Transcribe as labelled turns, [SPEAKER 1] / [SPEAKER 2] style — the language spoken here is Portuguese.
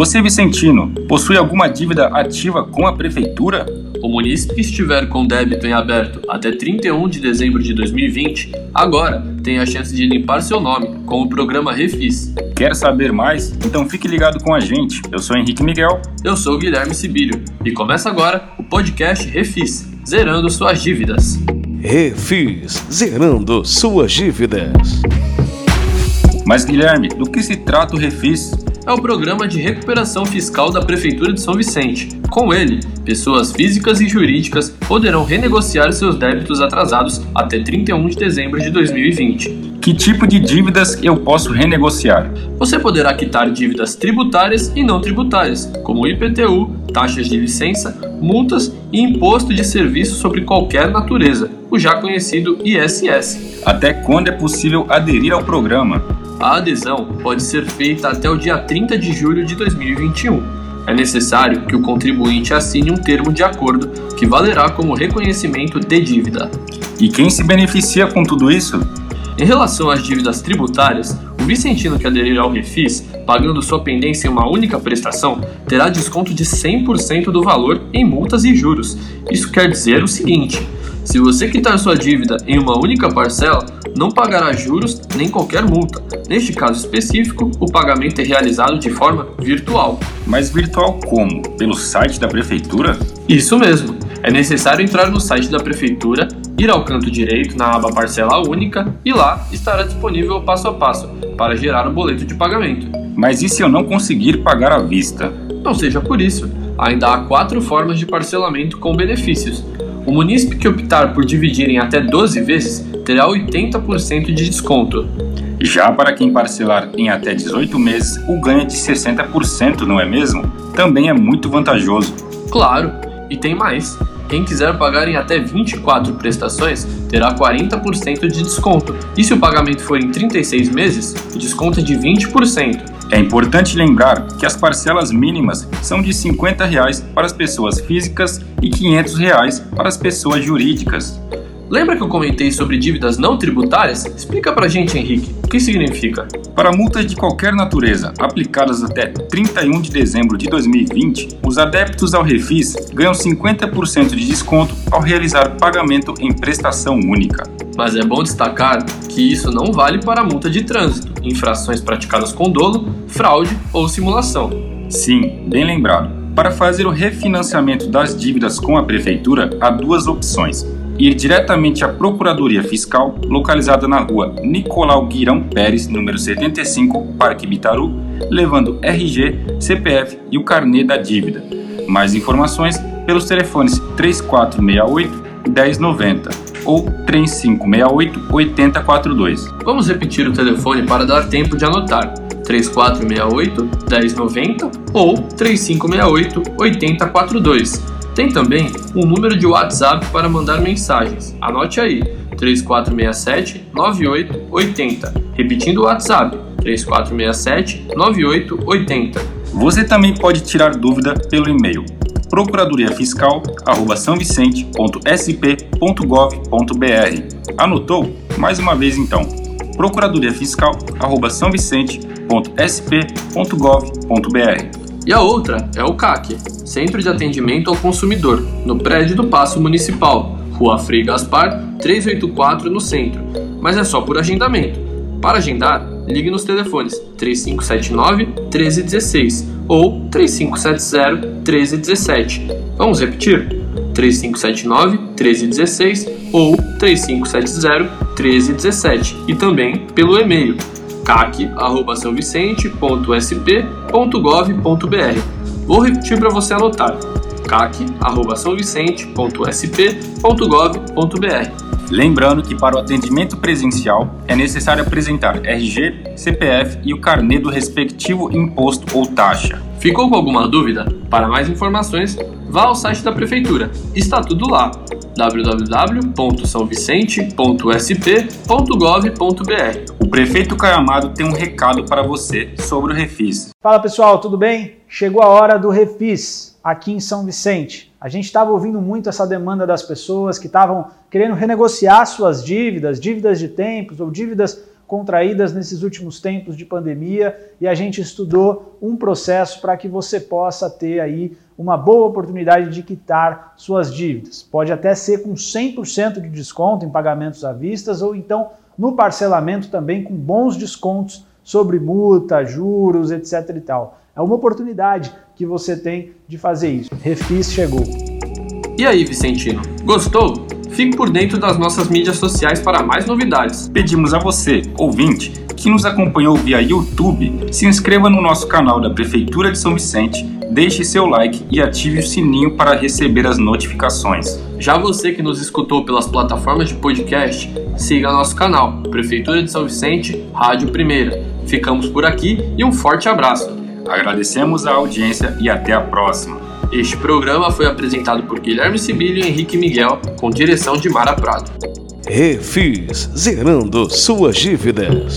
[SPEAKER 1] Você, Vicentino, possui alguma dívida ativa com a prefeitura?
[SPEAKER 2] O munícipe que estiver com débito em aberto até 31 de dezembro de 2020, agora tem a chance de limpar seu nome com o programa Refis.
[SPEAKER 1] Quer saber mais? Então fique ligado com a gente. Eu sou Henrique Miguel.
[SPEAKER 2] Eu sou Guilherme Sibílio e começa agora o podcast Refis, zerando suas dívidas.
[SPEAKER 3] Refis, zerando suas dívidas.
[SPEAKER 1] Mas Guilherme, do que se trata o Refis?
[SPEAKER 2] É o Programa de Recuperação Fiscal da Prefeitura de São Vicente. Com ele, pessoas físicas e jurídicas poderão renegociar seus débitos atrasados até 31 de dezembro de 2020.
[SPEAKER 1] Que tipo de dívidas eu posso renegociar?
[SPEAKER 2] Você poderá quitar dívidas tributárias e não tributárias, como IPTU, taxas de licença, multas e imposto de serviço sobre qualquer natureza, o já conhecido ISS.
[SPEAKER 1] Até quando é possível aderir ao programa?
[SPEAKER 2] A adesão pode ser feita até o dia 30 de julho de 2021. É necessário que o contribuinte assine um termo de acordo que valerá como reconhecimento de dívida.
[SPEAKER 1] E quem se beneficia com tudo isso?
[SPEAKER 2] Em relação às dívidas tributárias, o vicentino que aderir ao Refis, pagando sua pendência em uma única prestação, terá desconto de 100% do valor em multas e juros. Isso quer dizer o seguinte: se você quitar sua dívida em uma única parcela, não pagará juros nem qualquer multa. Neste caso específico, o pagamento é realizado de forma virtual.
[SPEAKER 1] Mas virtual como? Pelo site da prefeitura?
[SPEAKER 2] Isso mesmo. É necessário entrar no site da prefeitura, ir ao canto direito na aba Parcela Única e lá estará disponível o passo a passo para gerar o boleto de pagamento.
[SPEAKER 1] Mas e se eu não conseguir pagar à vista?
[SPEAKER 2] Não seja por isso. Ainda há quatro formas de parcelamento com benefícios. O munícipe que optar por dividir em até 12 vezes terá 80% de desconto.
[SPEAKER 1] Já para quem parcelar em até 18 meses, o ganho é de 60%, não é mesmo? Também é muito vantajoso.
[SPEAKER 2] Claro, e tem mais. Quem quiser pagar em até 24 prestações terá 40% de desconto. E se o pagamento for em 36 meses, o desconto é de 20%.
[SPEAKER 1] É importante lembrar que as parcelas mínimas são de 50 reais para as pessoas físicas e 500 reais para as pessoas jurídicas.
[SPEAKER 2] Lembra que eu comentei sobre dívidas não tributárias? Explica pra gente, Henrique, o que significa?
[SPEAKER 1] Para multas de qualquer natureza aplicadas até 31 de dezembro de 2020, os adeptos ao Refis ganham 50% de desconto ao realizar pagamento em prestação única.
[SPEAKER 2] Mas é bom destacar que isso não vale para multa de trânsito, infrações praticadas com dolo, fraude ou simulação.
[SPEAKER 1] Sim, bem lembrado. Para fazer o refinanciamento das dívidas com a prefeitura, há duas opções ir diretamente à Procuradoria Fiscal, localizada na rua Nicolau Guirão Pérez, número 75, Parque Bitaru, levando RG, CPF e o carnê da dívida. Mais informações pelos telefones 3468 1090 ou 3568 8042.
[SPEAKER 2] Vamos repetir o telefone para dar tempo de anotar. 3468 1090 ou 3568 8042 tem também um número de WhatsApp para mandar mensagens. Anote aí: 3467 9880. Repetindo o WhatsApp: 3467 9880.
[SPEAKER 1] Você também pode tirar dúvida pelo e-mail procuradoriafiscal@sãovicente.sp.gov.br. Anotou? Mais uma vez então. procuradoriafiscal@sãovicente.sp.gov.br.
[SPEAKER 2] E a outra é o CAC, Centro de Atendimento ao Consumidor, no prédio do Paço Municipal, Rua Frei Gaspar, 384 no centro, mas é só por agendamento. Para agendar, ligue nos telefones 3579 1316 ou 3570 1317. Vamos repetir? 3579 1316 ou 3570 1317 e também pelo e-mail cac@sãovicente.sp.gov.br. Vou repetir para você anotar: cac@sãovicente.sp.gov.br.
[SPEAKER 1] Lembrando que para o atendimento presencial é necessário apresentar RG, CPF e o carnê do respectivo imposto ou taxa.
[SPEAKER 2] Ficou com alguma dúvida? Para mais informações, vá ao site da prefeitura. Está tudo lá www.sãovicente.sp.gov.br.
[SPEAKER 1] O prefeito Caio Amado tem um recado para você sobre o Refis.
[SPEAKER 4] Fala pessoal, tudo bem? Chegou a hora do Refis aqui em São Vicente. A gente estava ouvindo muito essa demanda das pessoas que estavam querendo renegociar suas dívidas, dívidas de tempos ou dívidas contraídas nesses últimos tempos de pandemia e a gente estudou um processo para que você possa ter aí uma boa oportunidade de quitar suas dívidas. Pode até ser com 100% de desconto em pagamentos à vista ou então no parcelamento também com bons descontos sobre multa, juros, etc e tal. É uma oportunidade que você tem de fazer isso. Refis chegou.
[SPEAKER 2] E aí, Vicentino, gostou? Fique por dentro das nossas mídias sociais para mais novidades.
[SPEAKER 1] Pedimos a você, ouvinte, que nos acompanhou via YouTube, se inscreva no nosso canal da Prefeitura de São Vicente, deixe seu like e ative o sininho para receber as notificações.
[SPEAKER 2] Já você que nos escutou pelas plataformas de podcast, siga nosso canal, Prefeitura de São Vicente, Rádio Primeira. Ficamos por aqui e um forte abraço.
[SPEAKER 1] Agradecemos a audiência e até a próxima.
[SPEAKER 2] Este programa foi apresentado por Guilherme Sibílio e Henrique Miguel, com direção de Mara Prado.
[SPEAKER 3] Refis, zerando suas dívidas.